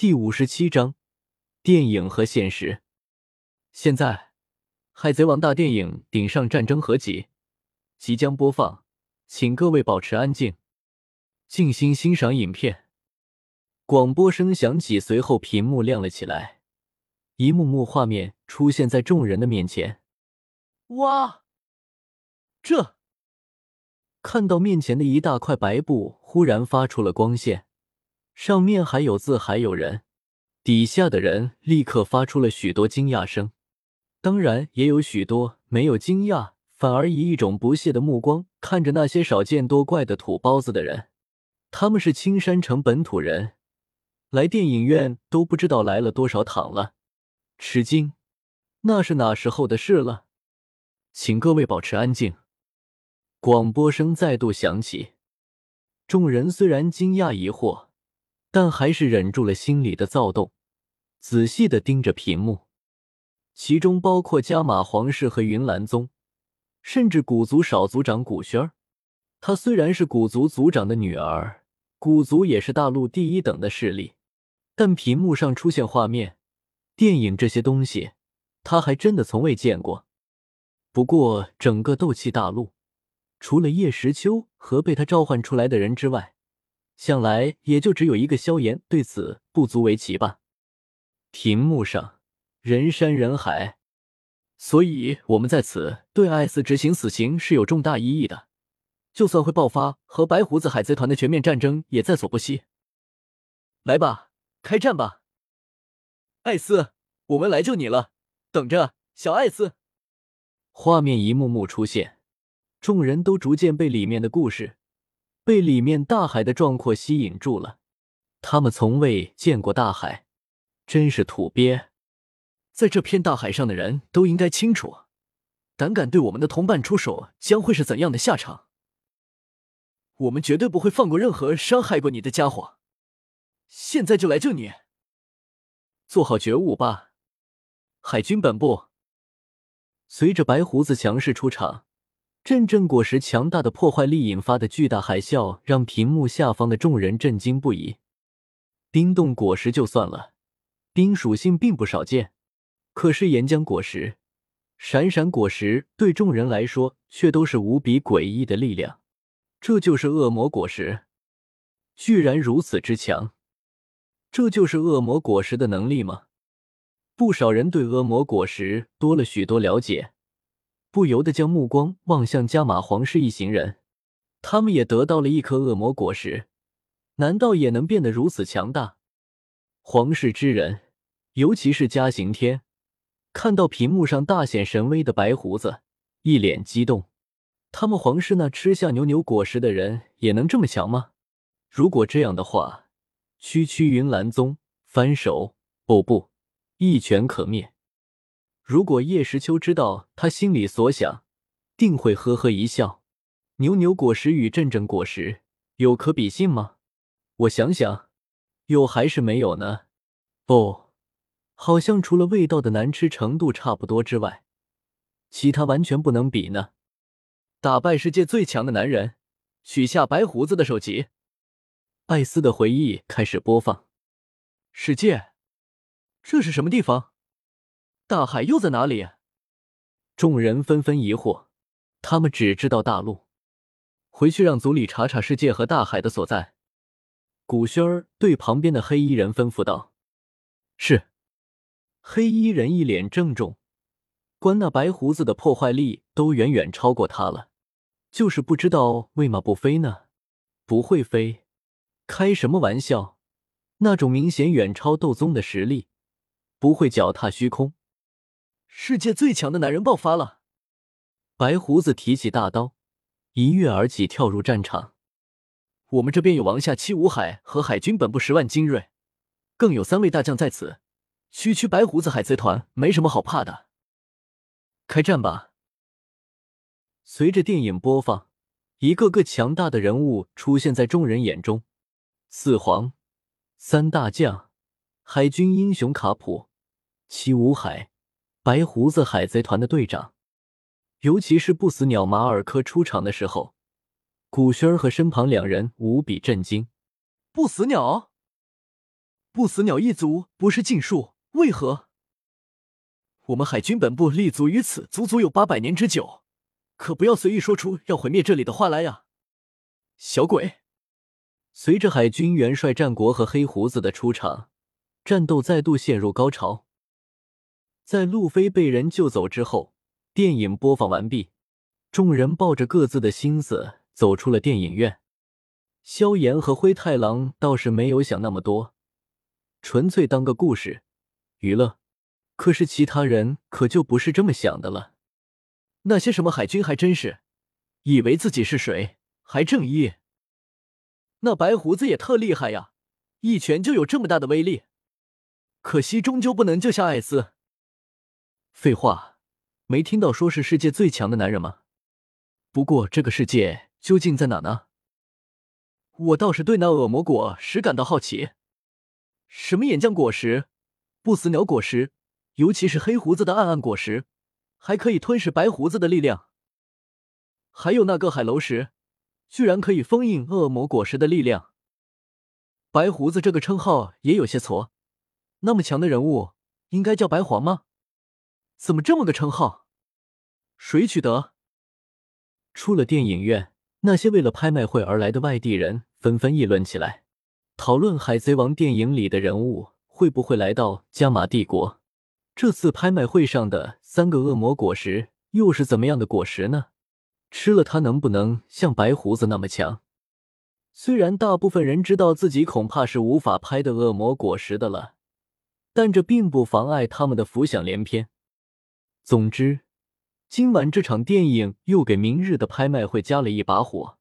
第五十七章电影和现实。现在，《海贼王》大电影顶上战争合集即将播放，请各位保持安静，静心欣赏影片。广播声响起，随后屏幕亮了起来，一幕幕画面出现在众人的面前。哇！这看到面前的一大块白布忽然发出了光线。上面还有字，还有人，底下的人立刻发出了许多惊讶声，当然也有许多没有惊讶，反而以一种不屑的目光看着那些少见多怪的土包子的人。他们是青山城本土人，来电影院都不知道来了多少趟了。吃惊，那是哪时候的事了？请各位保持安静。广播声再度响起，众人虽然惊讶疑惑。但还是忍住了心里的躁动，仔细的盯着屏幕，其中包括加玛皇室和云岚宗，甚至古族少族长古轩儿。她虽然是古族族长的女儿，古族也是大陆第一等的势力，但屏幕上出现画面、电影这些东西，她还真的从未见过。不过，整个斗气大陆，除了叶时秋和被他召唤出来的人之外，想来也就只有一个萧炎，对此不足为奇吧。屏幕上人山人海，所以我们在此对艾斯执行死刑是有重大意义的。就算会爆发和白胡子海贼团的全面战争，也在所不惜。来吧，开战吧，艾斯，我们来救你了！等着，小艾斯。画面一幕幕出现，众人都逐渐被里面的故事。被里面大海的壮阔吸引住了，他们从未见过大海，真是土鳖。在这片大海上的人都应该清楚，胆敢对我们的同伴出手，将会是怎样的下场。我们绝对不会放过任何伤害过你的家伙。现在就来救你，做好觉悟吧，海军本部。随着白胡子强势出场。阵阵果实强大的破坏力引发的巨大海啸，让屏幕下方的众人震惊不已。冰冻果实就算了，冰属性并不少见，可是岩浆果实、闪闪果实对众人来说却都是无比诡异的力量。这就是恶魔果实，居然如此之强！这就是恶魔果实的能力吗？不少人对恶魔果实多了许多了解。不由得将目光望向加玛皇室一行人，他们也得到了一颗恶魔果实，难道也能变得如此强大？皇室之人，尤其是加刑天，看到屏幕上大显神威的白胡子，一脸激动。他们皇室那吃下牛牛果实的人也能这么强吗？如果这样的话，区区云岚宗翻手哦不，一拳可灭。如果叶时秋知道他心里所想，定会呵呵一笑。牛牛果实与阵阵果实有可比性吗？我想想，有还是没有呢？不，好像除了味道的难吃程度差不多之外，其他完全不能比呢。打败世界最强的男人，取下白胡子的首级。艾斯的回忆开始播放。世界，这是什么地方？大海又在哪里？众人纷纷疑惑，他们只知道大陆。回去让族里查查世界和大海的所在。古轩儿对旁边的黑衣人吩咐道：“是。”黑衣人一脸郑重，关那白胡子的破坏力都远远超过他了，就是不知道为嘛不飞呢？不会飞？开什么玩笑？那种明显远超斗宗的实力，不会脚踏虚空。世界最强的男人爆发了！白胡子提起大刀，一跃而起，跳入战场。我们这边有王下七武海和海军本部十万精锐，更有三位大将在此。区区白胡子海贼团没什么好怕的。开战吧！随着电影播放，一个个强大的人物出现在众人眼中：四皇、三大将、海军英雄卡普、七武海。白胡子海贼团的队长，尤其是不死鸟马尔科出场的时候，古轩儿和身旁两人无比震惊。不死鸟，不死鸟一族不是禁术，为何？我们海军本部立足于此，足足有八百年之久，可不要随意说出要毁灭这里的话来呀！小鬼。随着海军元帅战国和黑胡子的出场，战斗再度陷入高潮。在路飞被人救走之后，电影播放完毕，众人抱着各自的心思走出了电影院。萧炎和灰太狼倒是没有想那么多，纯粹当个故事娱乐。可是其他人可就不是这么想的了。那些什么海军还真是，以为自己是谁，还正义。那白胡子也特厉害呀，一拳就有这么大的威力。可惜终究不能救下艾斯。废话，没听到说是世界最强的男人吗？不过这个世界究竟在哪呢？我倒是对那恶魔果实感到好奇。什么岩浆果实、不死鸟果实，尤其是黑胡子的暗暗果实，还可以吞噬白胡子的力量。还有那个海楼石。居然可以封印恶魔果实的力量，白胡子这个称号也有些挫。那么强的人物应该叫白皇吗？怎么这么个称号？谁取得？出了电影院，那些为了拍卖会而来的外地人纷纷议论起来，讨论《海贼王》电影里的人物会不会来到加玛帝国。这次拍卖会上的三个恶魔果实又是怎么样的果实呢？吃了它能不能像白胡子那么强？虽然大部分人知道自己恐怕是无法拍的恶魔果实的了，但这并不妨碍他们的浮想联翩。总之，今晚这场电影又给明日的拍卖会加了一把火。